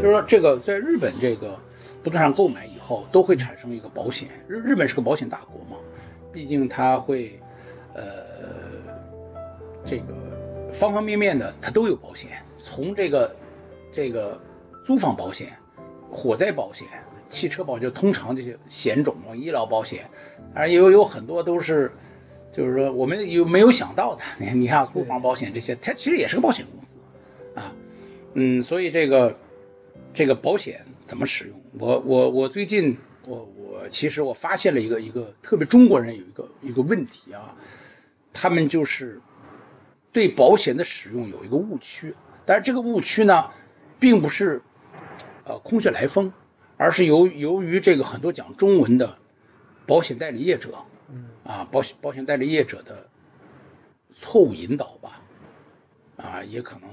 就是说这个在日本这个不动产购买以后都会产生一个保险，日日本是个保险大国嘛，毕竟它会呃这个方方面面的它都有保险，从这个这个租房保险、火灾保险、汽车保险，通常这些险种啊，医疗保险，当然也有有很多都是。就是说，我们有没有想到的？你看，你看租房保险这些，它其实也是个保险公司啊。嗯，所以这个这个保险怎么使用？我我我最近我我其实我发现了一个一个特别中国人有一个一个问题啊，他们就是对保险的使用有一个误区，但是这个误区呢，并不是呃空穴来风，而是由由于这个很多讲中文的保险代理业者。啊，保险保险代理业者的错误引导吧，啊，也可能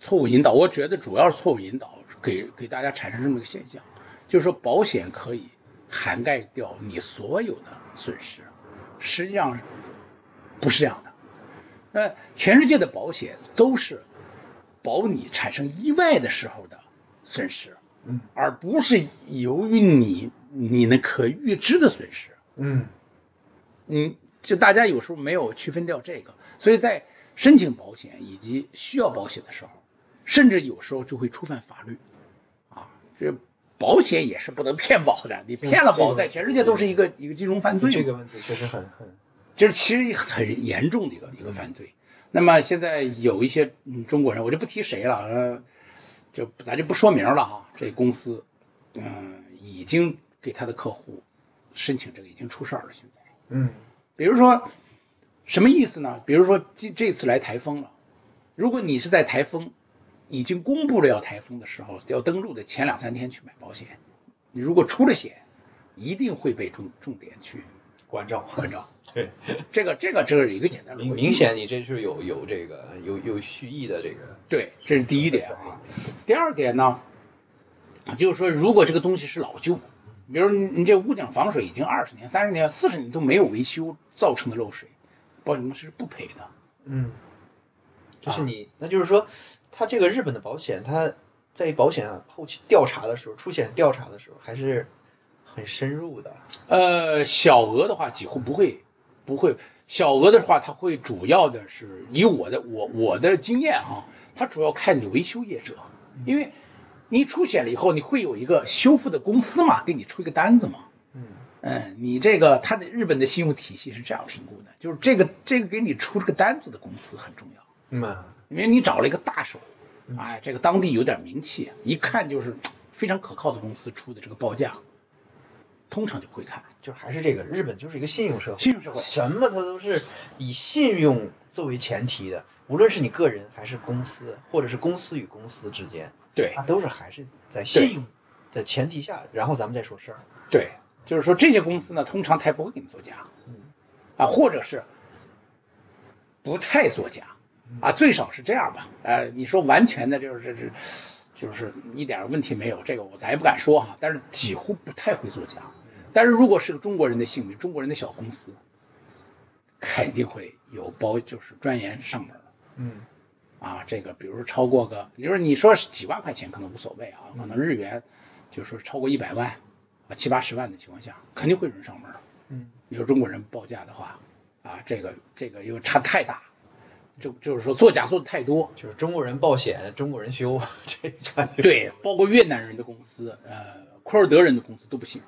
错误引导。我觉得主要是错误引导，给给大家产生这么一个现象，就是说保险可以涵盖掉你所有的损失，实际上不是这样的。那全世界的保险都是保你产生意外的时候的损失，嗯，而不是由于你你那可预知的损失，嗯。嗯，就大家有时候没有区分掉这个，所以在申请保险以及需要保险的时候，甚至有时候就会触犯法律啊。这保险也是不能骗保的，你骗了保，在全世界都是一个一个金融犯罪。这个问题确实很很，就是其实很严重的一个一个犯罪。那么现在有一些中国人，我就不提谁了，呃，就咱就不说名了哈。这公司嗯，已经给他的客户申请这个已经出事儿了，现在。嗯，比如说什么意思呢？比如说这这次来台风了，如果你是在台风已经公布了要台风的时候要登陆的前两三天去买保险，你如果出了险，一定会被重重点去关照关照。对，这个这个这是一个简单的明明显你这是有有这个有有蓄意的这个。对，这是第一点啊。第二点呢，就是说如果这个东西是老旧。比如你你这屋顶防水已经二十年、三十年、四十年都没有维修造成的漏水，保险公司是不赔的。嗯，就是你，那就是说，他这个日本的保险，他在保险后期调查的时候，出险调查的时候还是很深入的。呃，小额的话几乎不会，不会。小额的话，他会主要的是以我的我我的经验哈，他主要看你维修业者，因为。你出险了以后，你会有一个修复的公司嘛，给你出一个单子嘛。嗯，嗯，你这个他的日本的信用体系是这样评估的，就是这个这个给你出这个单子的公司很重要。嗯，因为你找了一个大手，哎，这个当地有点名气，一看就是非常可靠的公司出的这个报价，通常就会看。就还是这个日本就是一个信用社会，信用社会，什么它都是以信用作为前提的。无论是你个人还是公司，或者是公司与公司之间，对，它都是还是在信用的前提下，然后咱们再说事儿。对，就是说这些公司呢，通常他也不会给你作假，嗯，啊，或者是不太作假，啊，最少是这样吧。呃，你说完全的就是这这，就是一点问题没有，这个我咱也不敢说哈。但是几乎不太会作假。但是如果是个中国人的姓名，中国人的小公司，肯定会有包，就是专员上门。嗯，啊，这个比如说超过个，比如说你说是几万块钱可能无所谓啊，可能日元就是说超过一百万啊七八十万的情况下，肯定会有人上门。嗯，你说中国人报价的话，啊，这个这个因为差太大，就就是说作假做的太多，就是中国人报险，中国人修，对，包括越南人的公司，呃，库尔德人的公司都不行，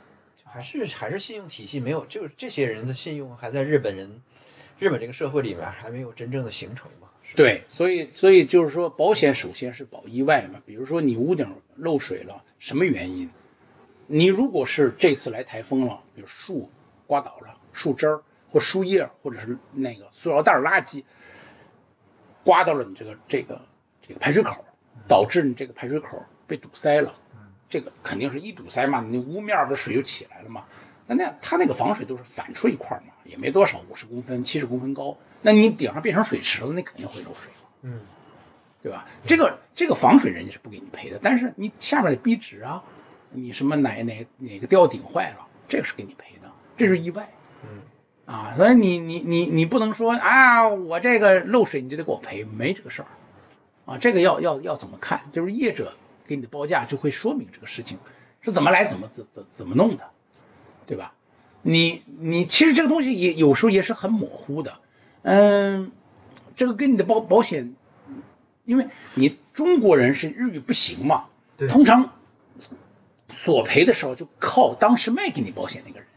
还是还是信用体系没有，就是这些人的信用还在日本人日本这个社会里面还没有真正的形成嘛。对，所以所以就是说，保险首先是保意外嘛。比如说你屋顶漏水了，什么原因？你如果是这次来台风了，比如树刮倒了，树枝儿或树叶，或者是那个塑料袋垃圾刮到了你这个这个这个排水口，导致你这个排水口被堵塞了，这个肯定是一堵塞嘛，你屋面的水就起来了嘛。那那它那个防水都是反出一块嘛，也没多少，五十公分、七十公分高。那你顶上变成水池子，那肯定会漏水嗯，对吧？这个这个防水人家是不给你赔的，但是你下面的壁纸啊，你什么哪哪哪个吊顶坏了，这个是给你赔的，这是意外。嗯，啊，所以你你你你不能说啊，我这个漏水你就得给我赔，没这个事儿。啊，这个要要要怎么看？就是业者给你的报价就会说明这个事情是怎么来，怎么怎怎怎么弄的，对吧？你你其实这个东西也有时候也是很模糊的，嗯，这个跟你的保保险，因为你中国人是日语不行嘛，通常索赔的时候就靠当时卖给你保险那个人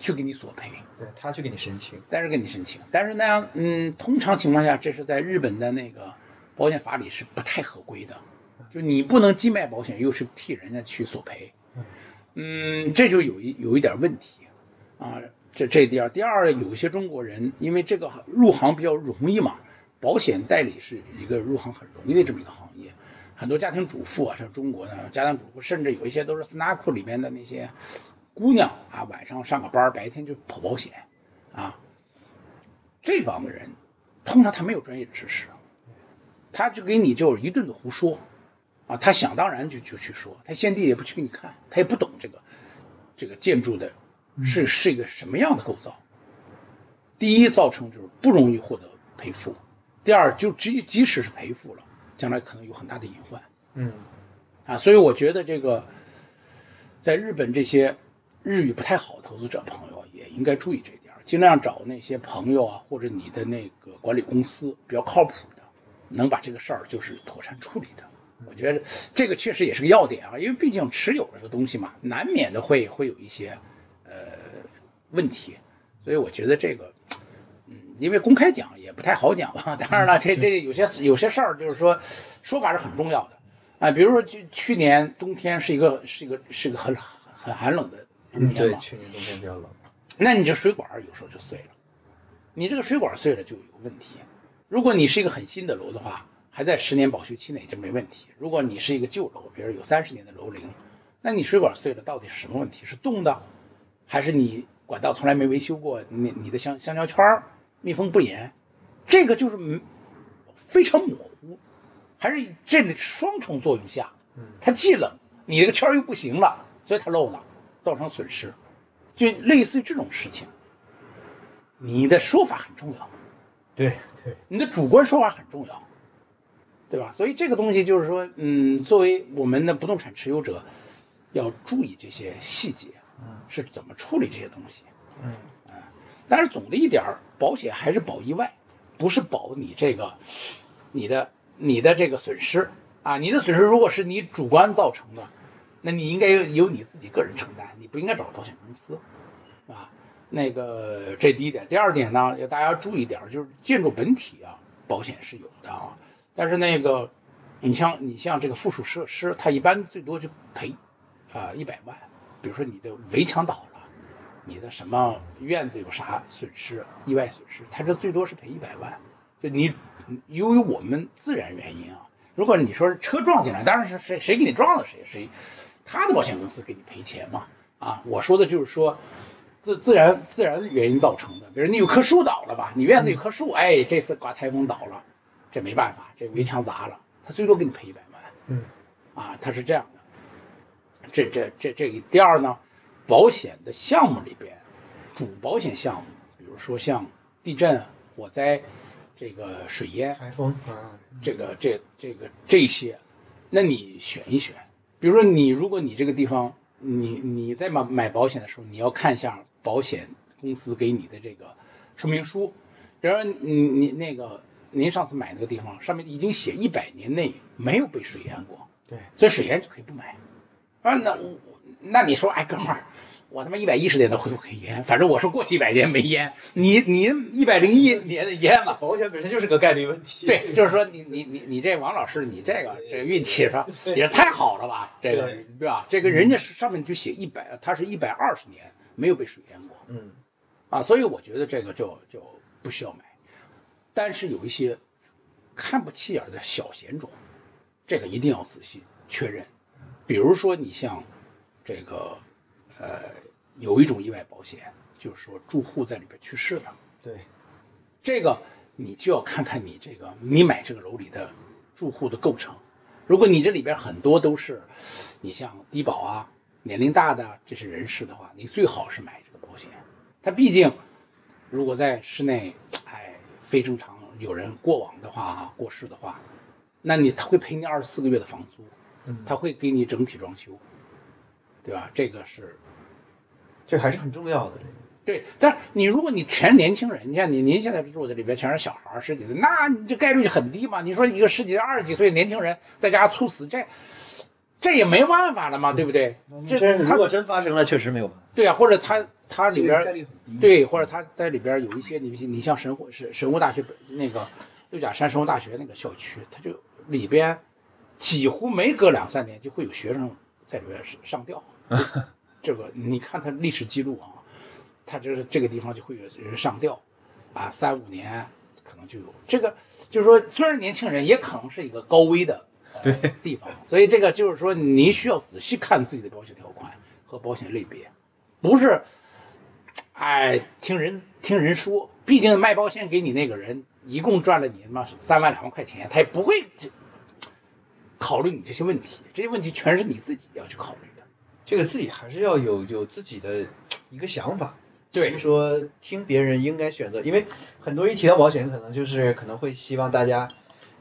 去给你索赔。对他去给你申请，但是给你申请，但是那样，嗯，通常情况下，这是在日本的那个保险法里是不太合规的，就你不能既卖保险又是替人家去索赔，嗯，这就有一有一点问题。啊，这这第二，第二有一些中国人因为这个入行比较容易嘛，保险代理是一个入行很容易的这么一个行业，很多家庭主妇啊，像中国的家庭主妇，甚至有一些都是斯纳库里面的那些姑娘啊，晚上上个班，白天就跑保险啊，这帮的人通常他没有专业知识，他就给你就是一顿的胡说啊，他想当然就就去说，他先帝也不去给你看，他也不懂这个这个建筑的是是一个什么样的构造。第一，造成就是不容易获得赔付；第二，就即即使是赔付了，将来可能有很大的隐患。嗯啊，所以我觉得这个在日本这些日语不太好的投资者朋友也应该注意这一点儿，尽量找那些朋友啊，或者你的那个管理公司比较靠谱的，能把这个事儿就是妥善处理的。我觉得这个确实也是个要点啊，因为毕竟持有这个东西嘛，难免的会会有一些呃问题，所以我觉得这个。嗯，因为公开讲也不太好讲吧。当然了，这这有些有些事儿就是说说法是很重要的啊。比如说，去去年冬天是一个是一个是一个很很寒冷的冬天对，嘛，去年冬天比较冷，那你这水管有时候就碎了，你这个水管碎了就有问题。如果你是一个很新的楼的话，还在十年保修期内就没问题。如果你是一个旧楼，比如有三十年的楼龄，那你水管碎了到底是什么问题？是冻的，还是你管道从来没维修过？你你的橡橡胶圈密封不严？这个就是嗯非常模糊，还是这里双重作用下，它既冷，你这个圈又不行了，所以它漏了，造成损失，就类似于这种事情。你的说法很重要，对对，你的主观说法很重要，对吧？所以这个东西就是说，嗯，作为我们的不动产持有者，要注意这些细节，是怎么处理这些东西。嗯啊，但是总的一点儿，保险还是保意外，不是保你这个你的你的这个损失啊。你的损失如果是你主观造成的，那你应该由你自己个人承担，你不应该找保险公司啊。那个这第一点，第二点呢，要大家注意点，就是建筑本体啊，保险是有的啊，但是那个你像你像这个附属设施，它一般最多就赔啊一百万，比如说你的围墙倒了。你的什么院子有啥损失，意外损失，它这最多是赔一百万。就你由于我们自然原因啊，如果你说是车撞进来，当然是谁谁给你撞了谁谁，他的保险公司给你赔钱嘛。啊，我说的就是说自自然自然原因造成的，比如你有棵树倒了吧，你院子有棵树，哎，这次刮台风倒了，这没办法，这围墙砸了，他最多给你赔一百万。嗯啊，他是这样的。这这这这个第二呢，保险的项目里边，主保险项目，比如说像地震、火灾、这个水淹，台风啊，这个这这个这些，那你选一选。比如说你如果你这个地方，你你在买买保险的时候，你要看一下保险公司给你的这个说明书。比如说你你那个您上次买那个地方上面已经写一百年内没有被水淹过，对，所以水淹就可以不买。啊，那我那你说，哎，哥们儿，我他妈一百一十年的会不会淹？反正我说过去一百年没淹，你你一百零一年的淹了。保险本身就是个概率问题。对，就是说你你你你这王老师，你这个这个运气是吧，也太好了吧？这个对对吧？这个人家上面就写一百，他是一百二十年没有被水淹过嗯啊，所以我觉得这个就就不需要买。但是有一些看不起眼的小险种，这个一定要仔细确认。比如说你像这个呃有一种意外保险，就是说住户在里边去世了。对，这个你就要看看你这个你买这个楼里的住户的构成。如果你这里边很多都是你像低保啊、年龄大的这些人士的话，你最好是买这个保险。它毕竟如果在室内哎非正常有人过往的话啊过世的话，那你他会赔你二十四个月的房租，嗯他会给你整体装修，对吧？这个是这还是很重要的。这个对，但是你如果你全是年轻人，你像你您现在住的里边全是小孩儿十几岁，那你这概率就很低嘛。你说一个十几、二十几岁的年轻人在家猝死，这这也没办法了嘛，对不对？这如果真发生了，确实没有办法。对啊，或者他他里边。对，或者他在里边有一些你你像神户神神户大学那个六甲山神户大学那个校区，它就里边几乎每隔两三年就会有学生在里边上吊。这个你看他历史记录啊，他就是这个地方就会有人上吊啊，三五年可能就有这个，就是说虽然年轻人也可能是一个高危的、呃、对地方，所以这个就是说您需要仔细看自己的保险条款和保险类别，不是。哎，听人听人说，毕竟卖保险给你那个人一共赚了你他妈三万两万块钱，他也不会考虑你这些问题，这些问题全是你自己要去考虑的。这个自己还是要有有自己的 一个想法。对，说听别人应该选择，因为很多一提到保险，可能就是可能会希望大家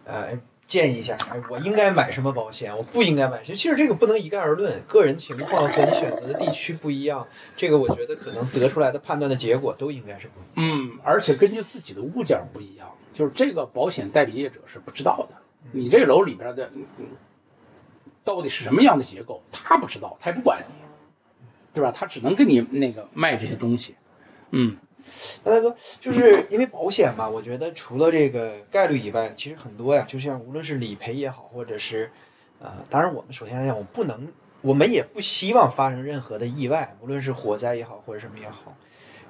呃建议一下，哎，我应该买什么保险，我不应该买什么。其实这个不能一概而论，个人情况和你选择的地区不一样，这个我觉得可能得出来的判断的结果都应该是不一样。嗯，而且根据自己的物件不一样，就是这个保险代理业者是不知道的，你这楼里边的到底是什么样的结构，他不知道，他也不管你，对吧？他只能跟你那个卖这些东西。嗯，那大哥，就是因为保险嘛，我觉得除了这个概率以外，其实很多呀，就像无论是理赔也好，或者是呃，当然我们首先来讲，我不能，我们也不希望发生任何的意外，无论是火灾也好，或者什么也好。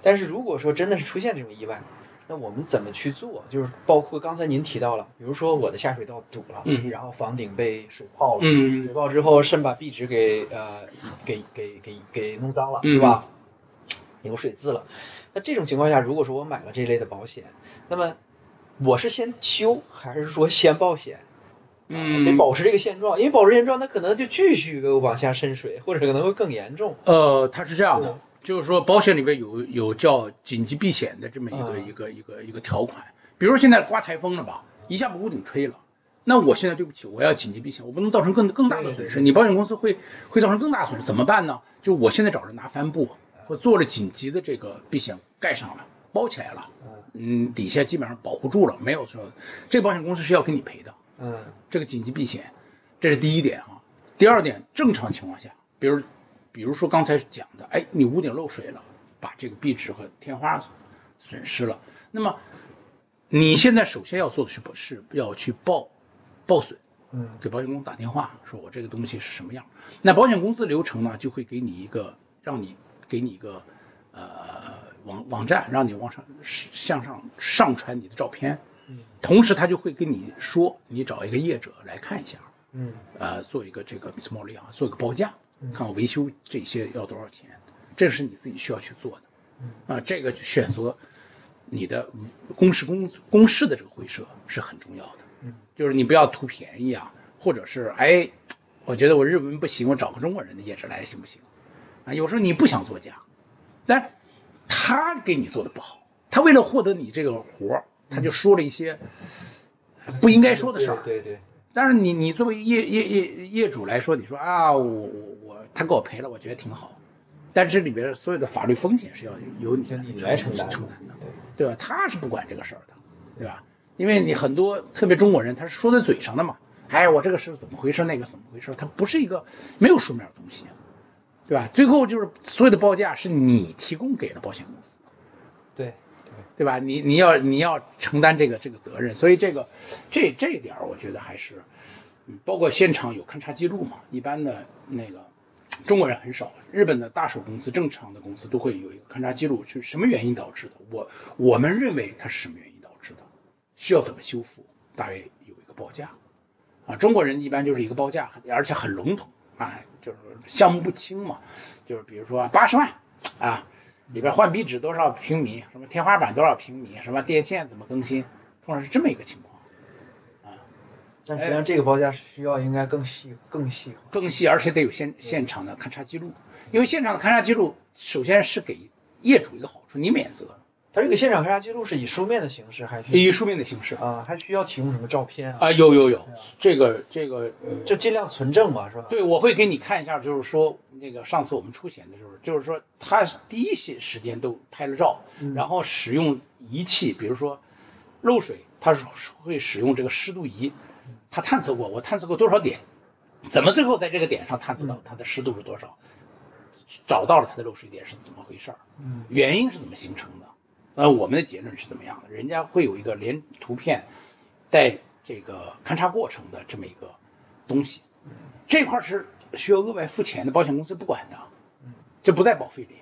但是如果说真的是出现这种意外，那我们怎么去做？就是包括刚才您提到了，比如说我的下水道堵了，嗯，然后房顶被水泡了，嗯，水泡之后渗把壁纸给呃给给给给弄脏了，嗯是吧？有水渍了。那这种情况下，如果说我买了这类的保险，那么我是先修还是说先报险？嗯，得保持这个现状，因为保持现状，它可能就继续往下渗水，或者可能会更严重。呃，它是这样的，就是说保险里边有有叫紧急避险的这么一个、嗯一个一个一个条款，比如现在刮台风了吧，一下把屋顶吹了。那我现在对不起，我要紧急避险，我不能造成更更大的损失。你保险公司会会造成更大的损失，怎么办呢？就我现在找人拿帆布，或做了紧急的这个避险盖上了，包起来了，嗯，底下基本上保护住了，没有说这个保险公司是要给你赔的。嗯这个紧急避险，这是第一点啊。第二点，正常情况下，比如比如说刚才讲的，哎，你屋顶漏水了，把这个壁纸和天花损失了，那么你现在首先要做的是是要去报报损，嗯。给保险公司打电话，说我这个东西是什么样。那保险公司流程呢，就会给你一个，让你给你一个呃网网站，让你往上向上上传你的照片，嗯。同时他就会跟你说，你找一个业者来看一下，嗯。呃，做一个这个 Miss Molly 啊，做一个报价嗯，看我维修这些要多少钱，这是你自己需要去做的。嗯啊，这个选择你的公事公公事的这个会社是很重要的。嗯就是你不要图便宜啊，或者是哎，我觉得我日文不行，我找个中国人的业者来行不行？啊，有时候你不想做假，但是他给你做的不好，他为了获得你这个活儿，他就说了一些不应该说的事儿。对对对，但是你你作为业业业业主来说，你说啊，我我我他给我赔了，我觉得挺好，但是这里边所有的法律风险是要由你来承担承担的，对。对吧？他是不管这个事儿的，对吧？因为你很多特别中国人，他是说在嘴上的嘛，哎，我这个是怎么回事，那个怎么回事，他不是一个没有书面的东西，对吧？最后就是所有的报价是你提供给了保险公司，对对吧？你你要你要承担这个这个责任，所以这个这这一点儿我觉得还是，嗯，包括现场有勘察记录嘛，一般的那个中国人很少，日本的大手公司正常的公司都会有一个勘察记录，是什么原因导致的？我我们认为它是什么原因导致的，需要怎么修复，大约有一个报价。啊，中国人一般就是一个报价，而且很笼统啊，就是项目不清嘛，就是比如说八十万啊，里边换壁纸多少平米，什么天花板多少平米，什么电线怎么更新，通常是这么一个情况，啊，但实际上这个报价是需要应该更细更细。更细，而且得有现现场的勘察记录，因为现场的勘察记录首先是给业主一个好处，你免责，它这个现场勘查记录是以书面的形式，还是以书面的形式啊？还需要提供什么照片啊？啊，有有有，这个这个，就尽量存证吧，是吧？对，我会给你看一下，就是说那个上次我们出险的时候，就是说他第一些时间都拍了照，然后使用仪器，比如说漏水，他是会使用这个湿度仪，他探测过，我探测过多少点，怎么最后在这个点上探测到它的湿度是多少，找到了它的漏水点是怎么回事儿，嗯原因是怎么形成的。呃，我们的结论是怎么样的？人家会有一个连图片带这个勘察过程的这么一个东西，这块是需要额外付钱的，保险公司不管的，这不在保费里，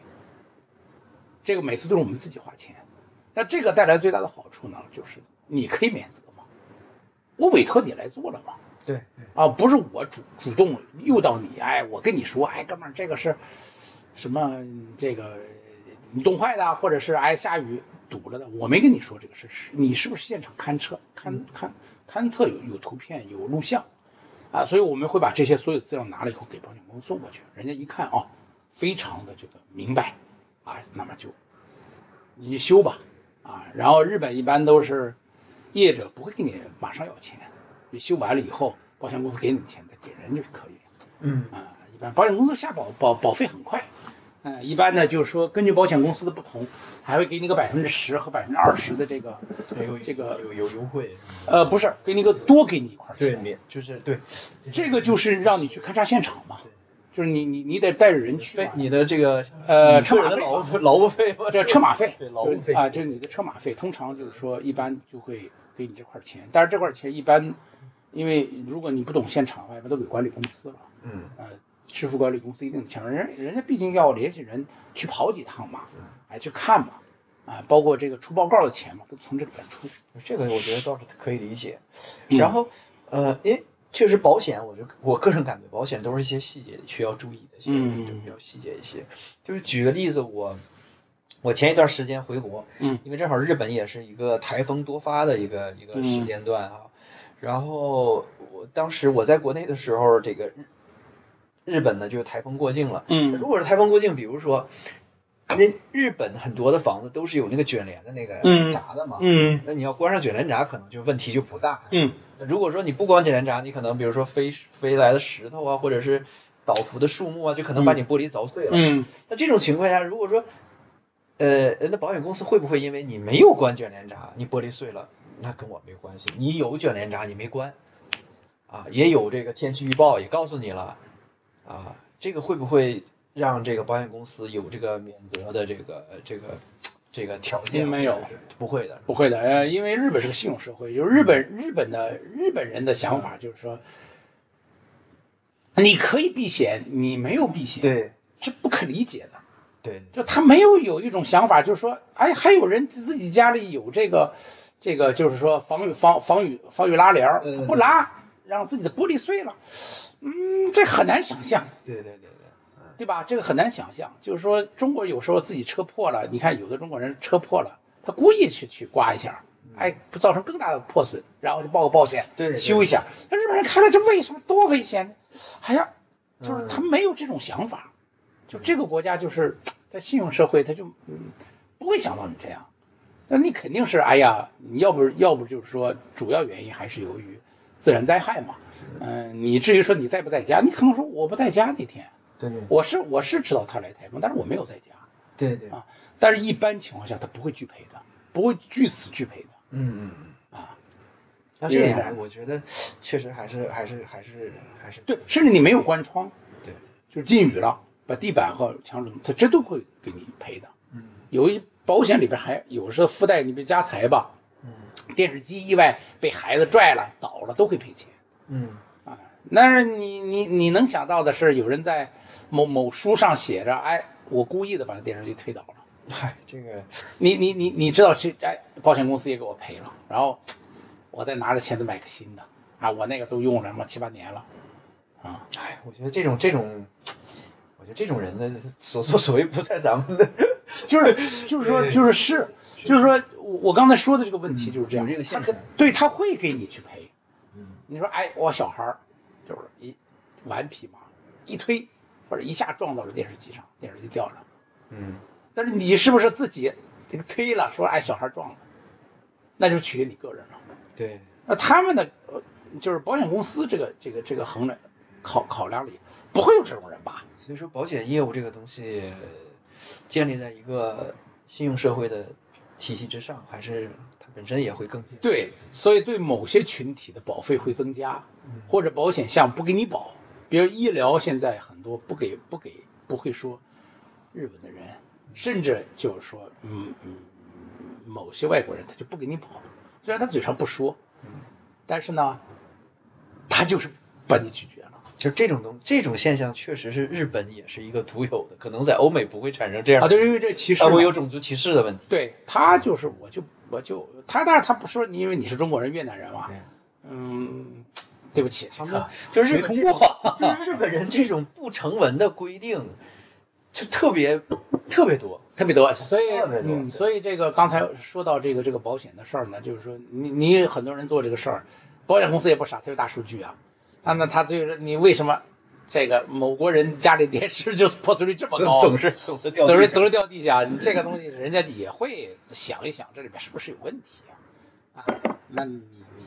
这个每次都是我们自己花钱。但这个带来最大的好处呢，就是你可以免责嘛，我委托你来做了嘛，对对，啊，不是我主主动诱导你，哎，我跟你说，哎，哥们儿，这个是什么？这个你冻坏的，或者是哎下雨堵了的，我没跟你说这个事，是你是不是现场勘测勘勘勘测有有图片有录像啊？所以我们会把这些所有资料拿了以后给保险公司送过去，人家一看啊，非常的这个明白啊，那么就你修吧啊。然后日本一般都是业者不会给你马上要钱，你修完了以后，保险公司给你钱再给人就可以了。嗯啊，一般保险公司下保保保费很快，嗯、一般呢就是说根据保险公司的不同，还会给你个百分之十和百分之二十的这个有这个有有优惠，呃不是给你个多给你一块，钱，免就是对，这个就是让你去勘察现场嘛，就是你你你得带着人去，对你的这个呃车马费劳务劳务费，这车马费，对劳务费啊，这是你的车马费，通常就是说一般就会给你这块钱，但是这块钱一般，因为如果你不懂现场，外边都给管理公司了，嗯呃，支付管理公司一定强，人人家毕竟要联系人去跑几趟嘛，哎，去看嘛，啊，包括这个出报告的钱嘛，都从这里边出。这个我觉得倒是可以理解。嗯然后呃，因为确实保险，我觉得我个人感觉保险都是一些细节需要注意的，其实嗯就比较细节一些。就是举个例子，我我前一段时间回国，嗯因为正好日本也是一个台风多发的一个一个时间段啊。然后我当时我在国内的时候，这个日日本呢就是台风过境了。嗯如果是台风过境，比如说，因为日本很多的房子都是有那个卷帘的那个嗯闸的嘛，嗯那你要关上卷帘闸，可能就问题就不大。嗯如果说你不关卷帘闸，你可能比如说飞飞来的石头啊，或者是倒伏的树木啊，就可能把你玻璃凿碎了。嗯那这种情况下，如果说，呃，那保险公司会不会因为你没有关卷帘闸，你玻璃碎了，那跟我没关系。你有卷帘闸，你没关，啊，也有这个天气预报也告诉你了，啊，这个会不会让这个保险公司有这个免责的这个这个这个条件？没有，不会的。不会的，呃，因为日本是个信用社会，就是日本日本的日本人的想法就是说，你可以避险，你没有避险，对这不可理解的。对就他没有有一种想法，就是说，哎，还有人自己家里有这个这个，就是说防雨防防雨防雨拉帘不拉，让自己的玻璃碎了，嗯，这很难想象，对对对对，对吧？这个很难想象，就是说中国有时候自己车破了，你看有的中国人车破了，他故意去去刮一下，哎，不造成更大的破损，然后就报个保险，对对修一下。那日本人看了这为什么多危险呢？哎呀，就是嗯他没有这种想法，就这个国家就是在信用社会，他就嗯不会想到你这样。那你肯定是哎呀，你要不要不就是说主要原因还是由于自然灾害嘛。嗯、你至于说你在不在家，你可能说我不在家那天，对对我是我是知道他来台风，但是我没有在家对对，啊。但是一般情况下他不会拒赔的，不会据此拒赔的嗯嗯嗯。啊。那这样我觉得确实还是还是还是还是对，甚至你没有关窗，对，就是进雨了，把地板和墙纸，他这都会给你赔的。嗯有一些保险里边还有时候附带你比如家财吧，嗯电视机意外被孩子拽了倒了都会赔钱嗯啊。但是你你你能想到的是，有人在某某书上写着，哎，我故意的把电视机推倒了。嗨，这个你你你你知道这哎，保险公司也给我赔了，然后我再拿着钱再买个新的啊，我那个都用了什么七八年了啊。哎，我觉得这种这种，我觉得这种人的所作所为不在咱们的，就是就是说 就是是就是说我我刚才说的这个问题就是这样，有这个现象他对他会给你去赔。嗯你说哎，我小孩儿就是一顽皮嘛，一推或者一下撞到了电视机上，电视机掉了。嗯但是你是不是自己这个推了，说哎小孩撞了，那就取决你个人了。对，那他们的呃就是保险公司这个这个这个衡量考考量里不会有这种人吧？所以说保险业务这个东西建立在一个信用社会的体系之上，还是它本身也会更健对，所以对某些群体的保费会增加，或者保险项目不给你保，比如医疗现在很多不给不给不会说日本的人，甚至就是说嗯嗯某些外国人他就不给你保，虽然他嘴上不说，但是呢，他就是把你拒绝了。就这种东这种现象确实是日本也是一个独有的，可能在欧美不会产生这样啊，对，因为这歧视它嘛会有种族歧视的问题。对他就是我就我就他，但是他不说你，因为你是中国人、越南人嘛，对嗯，对不起，他们这个就是日没通过，就是日本人这种不成文的规定，就特别特别多。特别多，所以所以这个刚才说到这个这个保险的事儿呢，就是说你你很多人做这个事儿，保险公司也不傻，它有大数据啊，他呢他就是你为什么这个某国人家里电视就破碎率这么高，总是总是掉总是总是掉地下，你这个东西人家也会想一想这里边是不是有问题啊？啊，那你你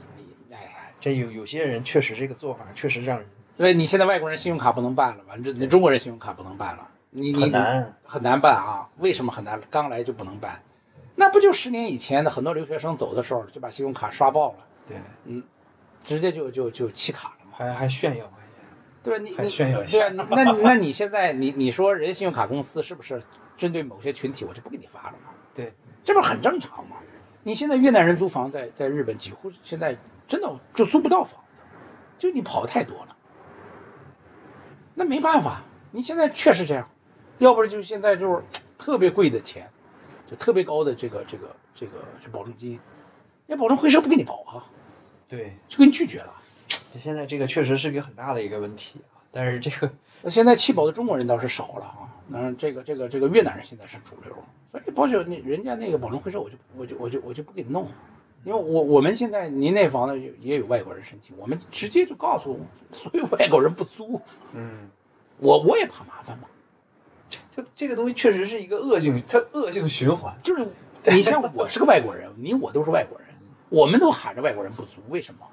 你哎。这有有些人确实这个做法确实让人因为你现在外国人信用卡不能办了吧？这你中国人信用卡不能办了，你你很难很难办啊？为什么很难？刚来就不能办？那不就十年以前的很多留学生走的时候就把信用卡刷爆了，对，嗯，直接就就就弃卡？还还炫耀还对吧？你还你炫耀一下对啊，你 那那你现在你你说人信用卡公司是不是针对某些群体我就不给你发了嘛？对，这不是很正常吗？你现在越南人租房在在日本几乎现在真的就租不到房子，就你跑太多了。那没办法，你现在确实这样，要不然就现在就是特别贵的钱，就特别高的这个这个这个这保证金，那保证会社不给你保啊，对，就给你拒绝了。现在这个确实是一个很大的一个问题啊。但是这个那现在弃保的中国人倒是少了啊，嗯，这个这个这个越南人现在是主流，所以保险那人家那个保证会社我就我就我就我就不给你弄，因为我我们现在您那房子也也有外国人申请，我们直接就告诉所有外国人不租，嗯，我我也怕麻烦嘛，就这个东西确实是一个恶性，它恶性循环。就是你像我是个外国人，你我都是外国人，我们都喊着外国人不租，为什么？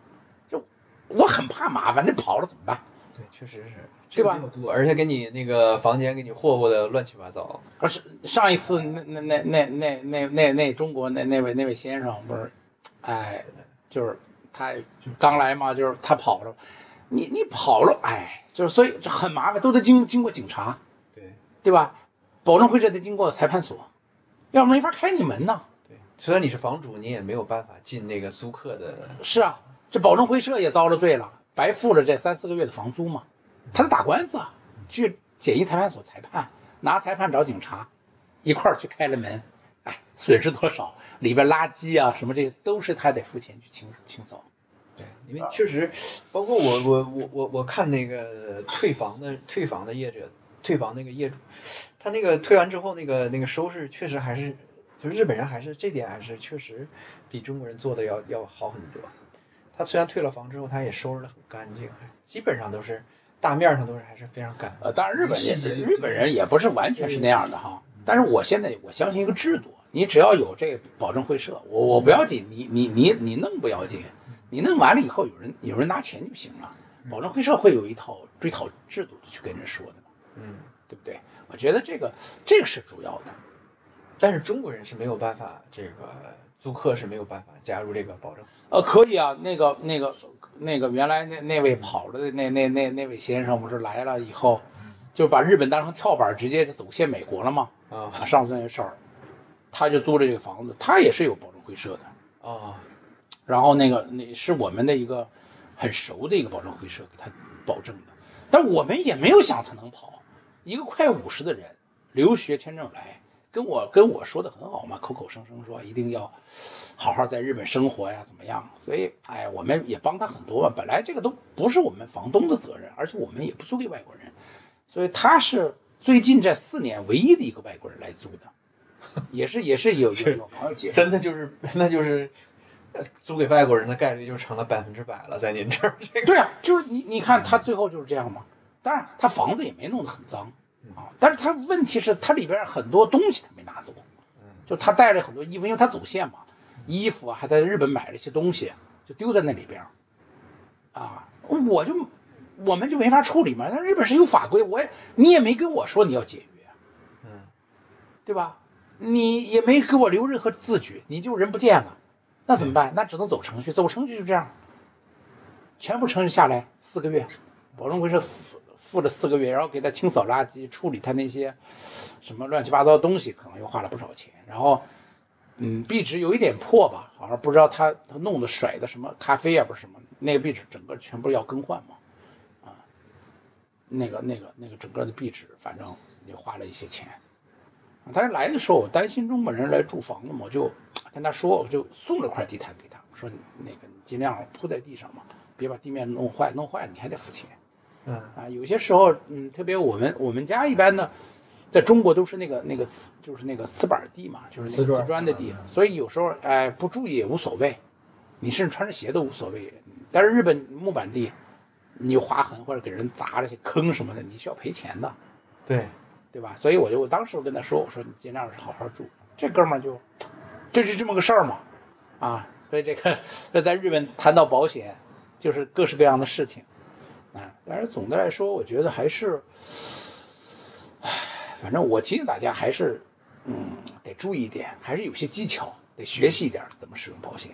就我很怕麻烦，那跑了怎么办？对，确实是，对吧而且给你那个房间给你霍霍的乱七八糟。而是上一次那那那那那那那那中国那那位那位先生不是，哎，就是他就刚来嘛，就是他跑了，你你跑了，哎，就是所以这很麻烦，都得经经过警察，对对吧？保证会这得经过裁判所，要不没法开你门呐。对，虽然你是房主，你也没有办法进那个租客的。是啊，这保证会社也遭了罪了，白付了这三四个月的房租嘛，他得打官司啊，去简易裁判所裁判，拿裁判找警察，一块儿去开了门，哎，损失多少？里边垃圾啊什么这些都是他得付钱去清清扫。对，因为确实，包括我我我我我看那个退房的退房的业者，退房那个业主，他那个退完之后那个那个收拾确实还是，就日本人还是这点还是确实比中国人做的要要好很多。他虽然退了房之后，他也收拾的很干净，基本上都是大面上都是还是非常干净。呃，当然日本人细节日本人也不是完全是那样的哈，但是我现在我相信一个制度，你只要有这个保证会社，我我不要紧，你你你你弄不要紧，你弄完了以后有人有人拿钱就行了，保证会社会有一套追讨制度去跟人说的。嗯，对不对？我觉得这个这个是主要的。但是中国人是没有办法，这个租客是没有办法加入这个保证。呃，可以啊，那个那个那个原来那那位跑了的那那那那位先生不是来了以后，就把日本当成跳板，直接就走线美国了嘛。啊啊，上次那事儿，他就租了这个房子，他也是有保证会社的。啊，然后那个那是我们的一个很熟的一个保证会社给他保证的，但我们也没有想他能跑。一个快五十的人，留学签证来，跟我跟我说的很好嘛，口口声声说一定要好好在日本生活呀，怎么样？所以哎，我们也帮他很多嘛。本来这个都不是我们房东的责任，而且我们也不租给外国人，所以他是最近这四年唯一的一个外国人来租的，也是也是有有有朋友介绍。真的就是那就是呃租给外国人的概率就成了百分之百了，在您这儿这个。对啊，就是你你看他最后就是这样嘛。当然，他房子也没弄得很脏啊，但是他问题是他里边很多东西他没拿走，就他带了很多衣服，因为他走线嘛，衣服啊还在日本买了一些东西，就丢在那里边啊，我就我们就没法处理嘛。那日本是有法规，我也你也没跟我说你要解约，嗯对吧？你也没给我留任何字据，你就人不见了，那怎么办？那只能走程序，走程序就这样，全部程序下来四个月，保证会是付了四个月，然后给他清扫垃圾，处理他那些什么乱七八糟的东西，可能又花了不少钱。然后，嗯，壁纸有一点破吧，好像不知道他他弄的甩的什么咖啡啊，不是什么，那个壁纸整个全部要更换嘛，啊，那个那个那个整个的壁纸，反正也花了一些钱。但是来的时候，我担心中国人来住房子嘛，我就跟他说，我就送了块地毯给他，说那个你尽量铺在地上嘛，别把地面弄坏，弄坏你还得付钱。嗯啊，有些时候，嗯，特别我们我们家一般呢，在中国都是那个那个瓷，就是那个瓷板地嘛，就是那个瓷砖的地，所以有时候哎不注意也无所谓，你甚至穿着鞋都无所谓。但是日本木板地，你有划痕或者给人砸了些坑什么的，你需要赔钱的。对，对吧？所以我就我当时我跟他说，我说你尽量是好好住。这哥们儿就，这是这么个事儿嘛，啊，所以这个这 在日本谈到保险，就是各式各样的事情，啊，但是总的来说，我觉得还是，唉，反正我提醒大家还是，嗯，得注意一点，还是有些技巧，得学习一点怎么使用保险。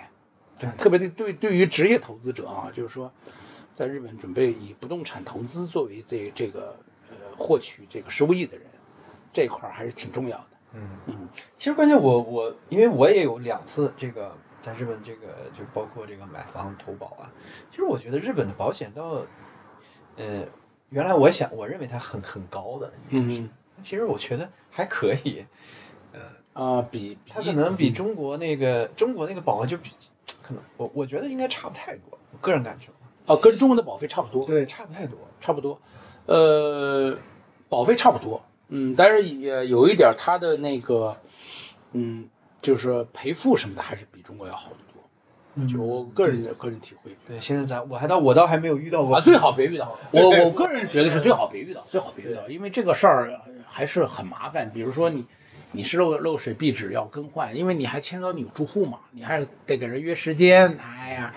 对特别对对对于职业投资者啊，就是说，在日本准备以不动产投资作为这这个呃获取这个收益的人，这块儿还是挺重要的。嗯。嗯其实关键我我因为我也有两次这个在日本这个就包括这个买房投保啊，其实我觉得日本的保险到呃原来我想我认为它很很高的，嗯其实我觉得还可以，呃，啊、比它可能比中国那个中国那个保额就比可能我我觉得应该差不太多，我个人感觉。啊。跟中国的保费差不多，对，差不太多。差不多，呃，保费差不多，嗯，但是也有一点它的那个，嗯，就是说赔付什么的还是比中国要好得多，嗯就我个人的个人体会。对，现在咱我还倒我倒还没有遇到过啊，最好别遇到。我我个人觉得是最好别遇到，最好别遇到，因为这个事儿还是很麻烦。比如说你你是漏漏水壁纸要更换，因为你还牵扯到你有住户嘛，你还是得给人约时间。哎呀，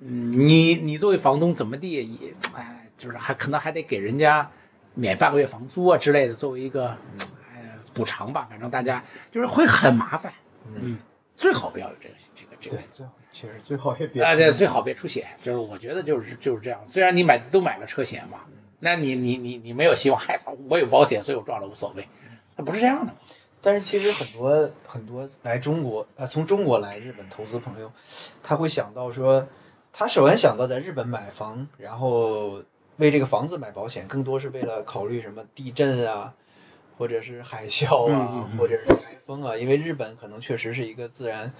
嗯，你你作为房东怎么地也，哎，就是还可能还得给人家免半个月房租啊之类的，作为一个哎补偿吧。反正大家就是会很麻烦，嗯，最好不要有这个这个这个对，最好其实最好也别啊，对，最好别出险，就是我觉得就是就是这样。虽然你买都买了车险嘛，那你你你你没有希望，嗨操，我有保险，所以我撞了无所谓，那不是这样的。但是其实很多很多来中国啊、从中国来日本投资朋友，他会想到说，他首先想到在日本买房，然后为这个房子买保险，更多是为了考虑什么地震啊，或者是海啸啊，嗯嗯嗯或者是台风啊，因为日本可能确实是一个自然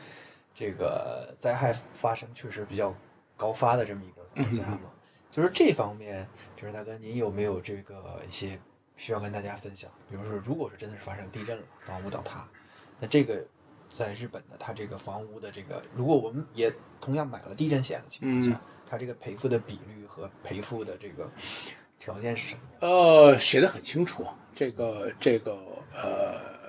这个灾害发生确实比较高发的这么一个国家嘛。就是这方面，就是大哥，您有没有这个一些需要跟大家分享？比如说，如果是真的是发生地震了，房屋倒塌，那这个在日本的它这个房屋的这个，如果我们也同样买了地震险的情况下，嗯它这个赔付的比率和赔付的这个条件是什么？呃，写的很清楚，这个这个呃，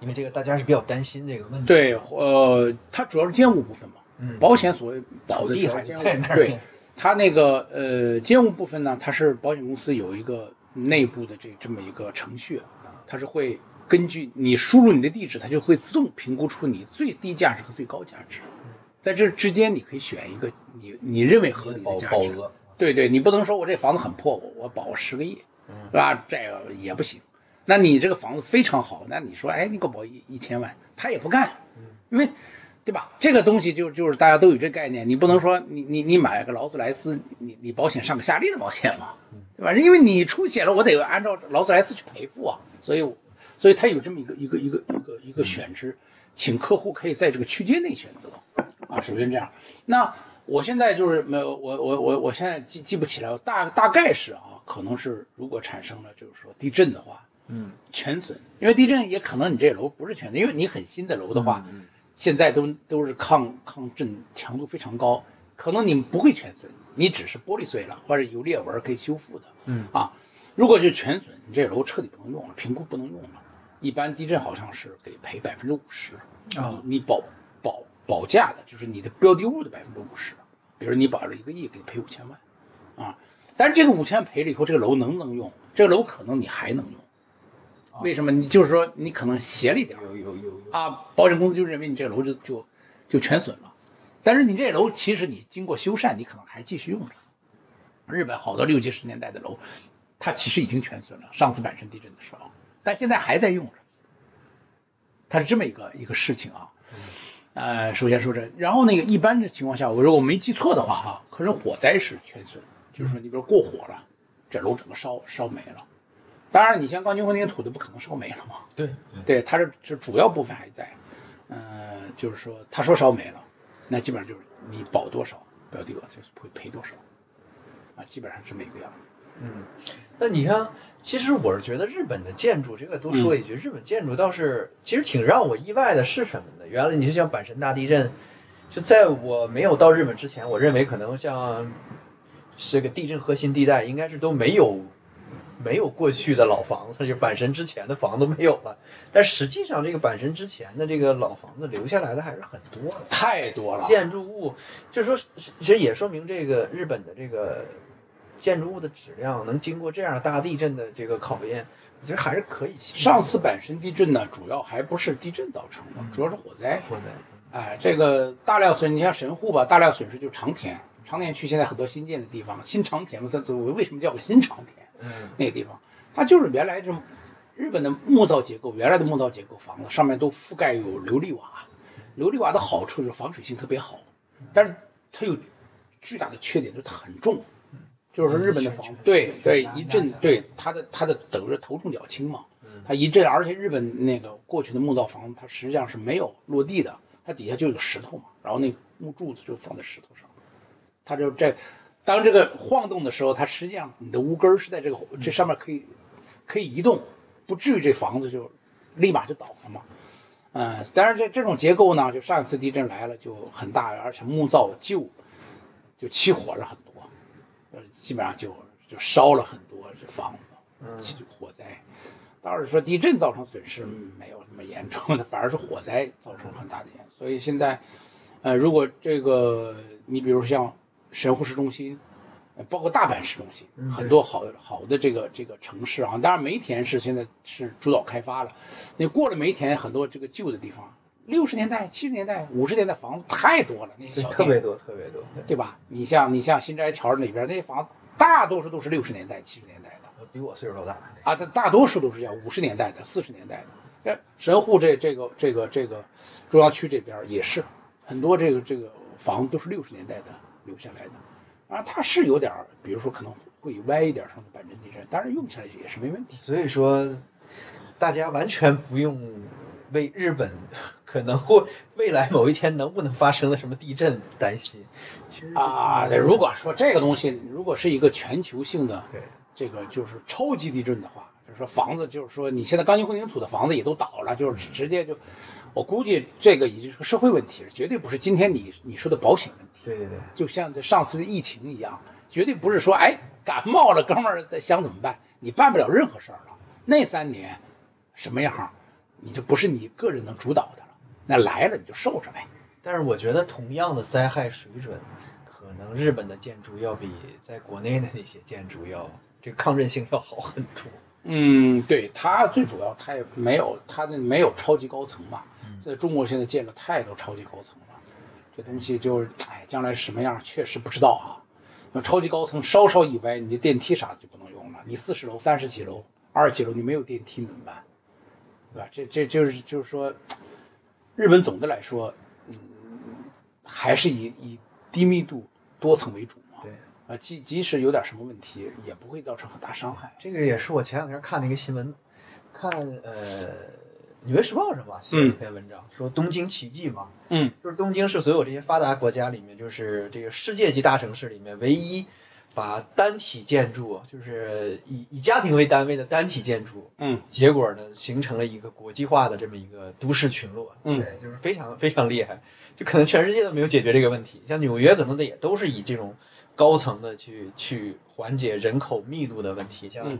因为这个大家是比较担心这个问题。对，呃，它主要是监护部分嘛，嗯保险所谓保的土地还主要监护在那儿对，它那个呃监护部分呢，它是保险公司有一个内部的这这么一个程序，它是会根据你输入你的地址，它就会自动评估出你最低价值和最高价值，在这之间你可以选一个你你认为合理的保价值。保额。对对，你不能说我这房子很破，我我保十个亿，嗯是吧？这个也不行。那你这个房子非常好，那你说，哎，你给我保一一千万，他也不干，因为，对吧？这个东西就就是大家都有这概念，你不能说你你你买个劳斯莱斯，你你保险上个夏利的保险嘛，对吧？因为你出险了，我得按照劳斯莱斯去赔付啊，所以所以他有这么一个一个一个一个一个选址，请客户可以在这个区间内选择啊，首先这样。那我现在就是没有我我我我现在记记不起来，大大概是啊，可能是如果产生了就是说地震的话，嗯全损，因为地震也可能你这楼不是全损，因为你很新的楼的话，嗯现在都都是抗抗震强度非常高，可能你们不会全损，你只是玻璃碎了或者有裂纹可以修复的，嗯啊，如果是全损，你这楼彻底不能用了，评估不能用了，一般地震好像是给赔百分之五十啊你保保保价的就是你的标的物的百分之五十，比如你保了一个亿，给你赔五千万啊。但是这个五千万赔了以后，这个楼能不能用？这个楼可能你还能用。为什么？你就是说你可能斜了一点有有有有啊，保险公司就认为你这个楼就就就全损了。但是你这楼其实你经过修缮，你可能还继续用着。日本好多六七十年代的楼，它其实已经全损了，上次阪神地震的时候，但现在还在用着。它是这么一个一个事情啊。呃，首先说这，然后那个一般的情况下，我如果没记错的话哈，可是火灾是全损，就是说你比如过火了，这楼整个烧烧没了。当然，你像钢筋混凝土的不可能烧没了嘛，对对，它是是主要部分还在，呃，就是说他说烧没了，那基本上就是你保多少标的额就是会赔多少，啊，基本上这么一个样子。嗯，那你看，其实我是觉得日本的建筑，这个多说一句，日本建筑倒是其实挺让我意外的，是什么呢？原来你就像阪神大地震，就在我没有到日本之前，我认为可能像这个地震核心地带应该是都没有没有过去的老房子，就阪神之前的房子没有了，但实际上这个阪神之前的这个老房子留下来的还是很多的。太多了，建筑物，就是说，其实也说明这个日本的这个建筑物的质量能经过这样大地震的这个考验，我觉得还是可以的。上次阪神地震呢，主要还不是地震造成的，主要是火灾。火灾，哎，这个大量损，你像神户吧，大量损失就是长田，长田区现在很多新建的地方，新长田嘛，它它为什么叫个新长田？嗯那个地方，它就是原来这种日本的木造结构，原来的木造结构房子上面都覆盖有琉璃瓦，琉璃瓦的好处是防水性特别好，但是它有巨大的缺点，就是它很重，就是说日本的房子，对对，一震对它的它的等于是头重脚轻嘛，它一震，而且日本那个过去的木造房子，它实际上是没有落地的，它底下就有石头嘛，然后那木柱子就放在石头上，它就这当这个晃动的时候，它实际上你的屋根儿是在这个这上面可以可以移动，不至于这房子就立马就倒了嘛。嗯，当然这这种结构呢，就上一次地震来了就很大，而且木造旧，就起火了很多，呃，基本上就就烧了很多这房子，火灾。倒是说地震造成损失没有那么严重的，反而是火灾造成很大的。所以现在，呃，如果这个你比如像神户市中心，呃包括大阪市中心，嗯很多好好的这个这个城市啊，当然梅田是现在是主导开发了，那过了梅田很多这个旧的地方，六十年代、七十年代、五十年代房子太多了，那些小店特别多，特别多。对，对吧？你像你像新斋桥那边那些房子，大多数都是六十年代、七十年代的。比我岁数都大。啊，这大多数都是要五十年代的、四十年代的。呃，神户这这个这个这个中央区这边也是很多这个这个房子都是六十年代的留下来的。啊，它是有点儿，比如说可能会歪一点儿，上的板震地震，但是用起来也是没问题。所以说，大家完全不用为日本可能会未来某一天能不能发生的什么地震担心。啊，如果说这个东西如果是一个全球性的对这个就是超级地震的话，就是说房子就是说你现在钢筋混凝土的房子也都倒了，就是直接就，我估计这个已经是个社会问题了，绝对不是今天你你说的保险问题。对对对，就像在上次的疫情一样，绝对不是说哎感冒了，哥们儿在想怎么办，你办不了任何事儿了。那三年什么样，你就不是你个人能主导的了。那来了你就受着呗。但是我觉得同样的灾害水准，可能日本的建筑要比在国内的那些建筑要这个抗震性要好很多。嗯，对，它最主要它也没有它的没有超级高层嘛，在中国现在建了太多超级高层了，这东西就是哎将来什么样确实不知道啊。那超级高层稍稍一歪，你的电梯啥的就不能用了。你四十楼、三十几楼、二十几楼你没有电梯怎么办？对吧？这这就是就是说，日本总的来说，嗯，还是以以低密度多层为主嘛。对。啊，即即使有点什么问题，也不会造成很大伤害。这个也是我前两天看的一个新闻，看呃《纽约时报》上吧？写了一篇文章，说东京奇迹嘛，嗯。就是东京是所有这些发达国家里面，就是这个世界级大城市里面唯一把单体建筑，就是以以家庭为单位的单体建筑，嗯。结果呢形成了一个国际化的这么一个都市群落，嗯。对，就是非常非常厉害，就可能全世界都没有解决这个问题，像纽约可能的也都是以这种高层的去去缓解人口密度的问题，像、嗯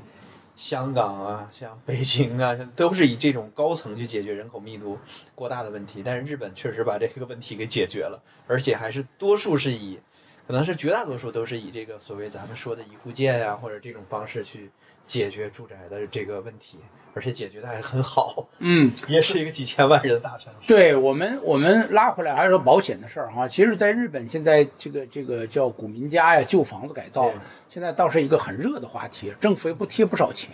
香港啊，像北京啊，都是以这种高层去解决人口密度过大的问题。但是日本确实把这个问题给解决了，而且还是多数是以，可能是绝大多数都是以这个所谓咱们说的一户建啊，或者这种方式去解决住宅的这个问题，而且解决的还很好。嗯，也是一个几千万人的大城市。对我们，我们拉回来还是说保险的事儿哈。其实，在日本现在这个这个叫古民家呀、旧房子改造，现在倒是一个很热的话题，政府也不贴不少钱。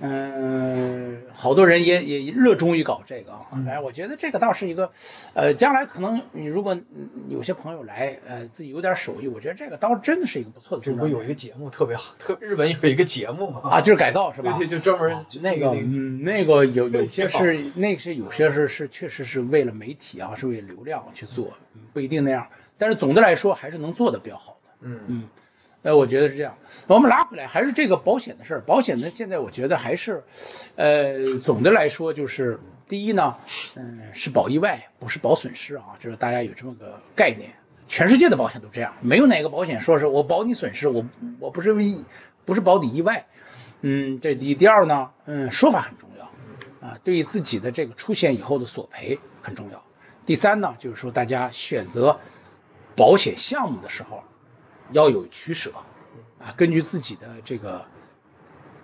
嗯，好多人也也热衷于搞这个啊。嗯反正我觉得这个倒是一个，呃，将来可能你如果嗯有些朋友来，呃，自己有点手艺，我觉得这个倒真的是一个不错的增长点。这不有一个节目特别好，特日本有一个节目嘛？啊，就是改造是吧？对对，就专门啊那个，嗯，那个 有有些是，那些有些是是确实是为了媒体啊，是为了流量去做，嗯不一定那样。但是总的来说还是能做的比较好的。嗯嗯，呃，我觉得是这样。我们拉回来还是这个保险的事儿。保险呢，现在我觉得还是，呃，总的来说就是第一呢，嗯、是保意外，不是保损失啊，就是大家有这么个概念。全世界的保险都这样，没有哪个保险说是我保你损失，我我不是为不是保你意外。嗯，这第一。第二呢，嗯，说法很重要啊，对于自己的这个出险以后的索赔很重要。第三呢，就是说大家选择保险项目的时候要有取舍啊，根据自己的这个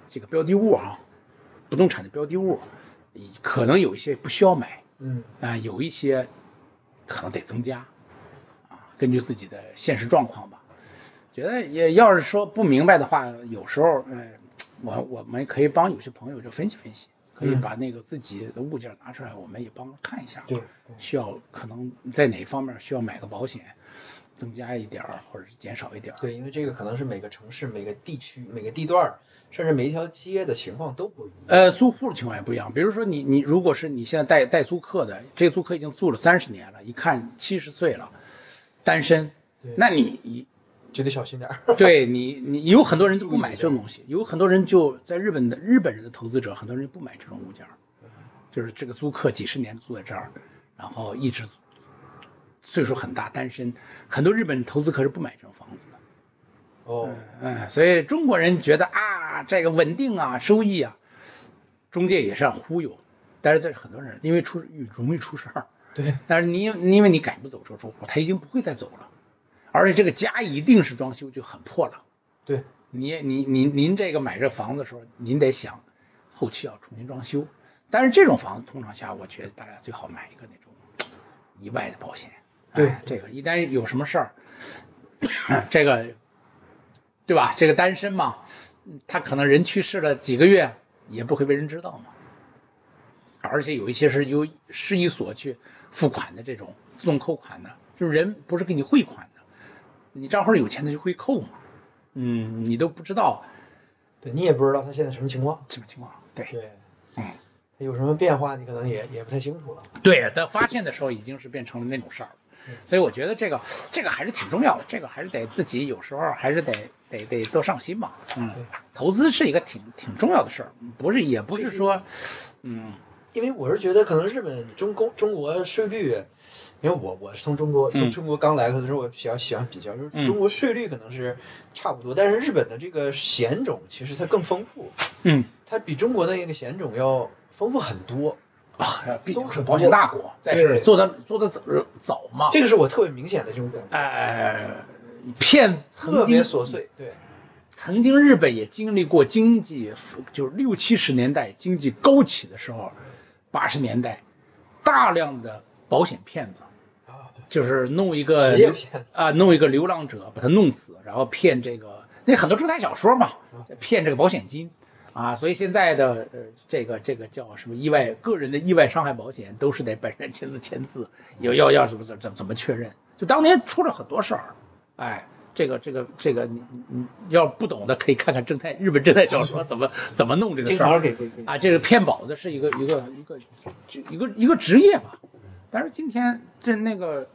这个标的物啊，不动产的标的物，可能有一些不需要买嗯啊，有一些可能得增加啊，根据自己的现实状况吧。觉得也要是说不明白的话，有时候呃，我我们可以帮有些朋友就分析分析，可以嗯把那个自己的物件拿出来，我们也帮看一下。对，需要可能在哪方面需要买个保险，增加一点儿或者是减少一点儿。对，因为这个可能是每个城市、每个地区、每个地段，甚至每一条街的情况都不一样。呃，租户的情况也不一样。比如说你你如果是你现在带带租客的，这个租客已经住了三十年了，一看七十岁了，单身对，那你就得小心点儿。对你你有很多人就不买这种东西，有很多人就在日本的日本人的投资者，很多人就不买这种物件儿，就是这个租客几十年住在这儿，然后一直岁数很大，单身，很多日本投资客是不买这种房子的。哦，嗯，所以中国人觉得啊，这个稳定啊，收益啊，中介也是要忽悠，但是这是很多人因为出容易出事儿，对，但是你因为你赶不走这个住户，他已经不会再走了，而且这个家一定是装修就很破了。对，你你您您这个买这房子的时候，您得想后期要重新装修，但是这种房子通常下，我觉得大家最好买一个那种意外的保险。对哎这个一旦有什么事儿，这个对吧？这个单身嘛，他可能人去世了几个月，也不会被人知道嘛。而且有一些是由市一所去付款的这种自动扣款的，就是人不是给你汇款的，你账户有钱他就会扣嘛。嗯，你都不知道对你也不知道他现在什么情况。什么情况。对，对，嗯，他有什么变化，你可能也也不太清楚了。对，但发现的时候已经是变成了那种事儿了。所以我觉得这个这个还是挺重要的，这个还是得自己有时候还是得得得多上心吧。嗯对，投资是一个挺挺重要的事儿，不是也不是说，嗯因为我是觉得可能日本中公中国税率，因为我我是从中国从嗯中国刚来可能是，我比较喜欢比较，就是嗯。中国税率可能是差不多，但是日本的这个险种其实它更丰富，嗯。它比中国的那个险种要丰富很多。啊，毕竟都是是保险大国，再是对。做的做的早早嘛。这个是我特别明显的这种感觉，呃，骗曾特别琐碎。对，曾经日本也经历过经济，就是六七十年代经济高起的时候，八十年代大量的保险骗子，啊，就是弄一个啊，弄一个流浪者把他弄死，然后骗这个那很多侦探小说嘛，骗这个保险金。啊，所以现在的呃这个这个叫什么意外个人的意外伤害保险都是得本人亲自签字，要要要怎么怎么怎么确认，就当年出了很多事儿，哎。这个这个这个，你你你要不懂的可以看看正太日本正太小说怎么怎么弄这个事儿啊，这个骗保的是一个一个一个就一个一个职业吧。但是今天这那个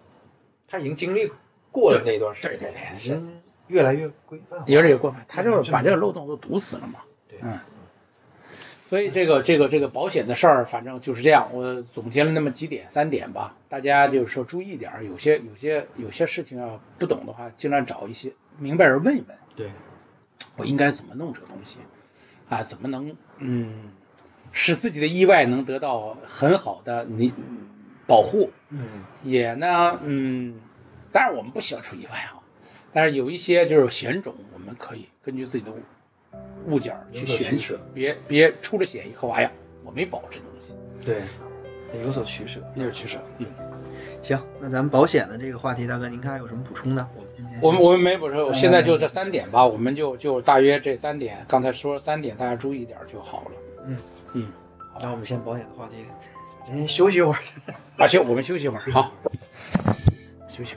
他已经经历过了那段时间，对对对是越来越规范化。有点有过分，他就是把这个漏洞都堵死了嘛。对嗯。所以这个这个这个保险的事儿，反正就是这样。我总结了那么几点，三点吧，大家就是说注意点儿，有些有些有些事情要不懂的话，尽量找一些明白人问一问，对，我应该怎么弄这个东西。啊，怎么能嗯使自己的意外能得到很好的你保护？嗯也呢，嗯，当然我们不希望出意外啊，但是有一些就是险种，我们可以根据自己的物物件儿去选取别别出了险以后，哎呀，我没保这东西，对，得有所取舍。那是取舍。嗯，行，那咱们保险的这个话题，大哥您看还有什么补充的？我们今天我们我们没补充，嗯现在就这三点吧，我们就就大约这三点，刚才说三点，大家注意一点就好了。嗯，嗯，那我们先保险的话题，先休息一会儿。啊，行我们休息一会儿，好，休息。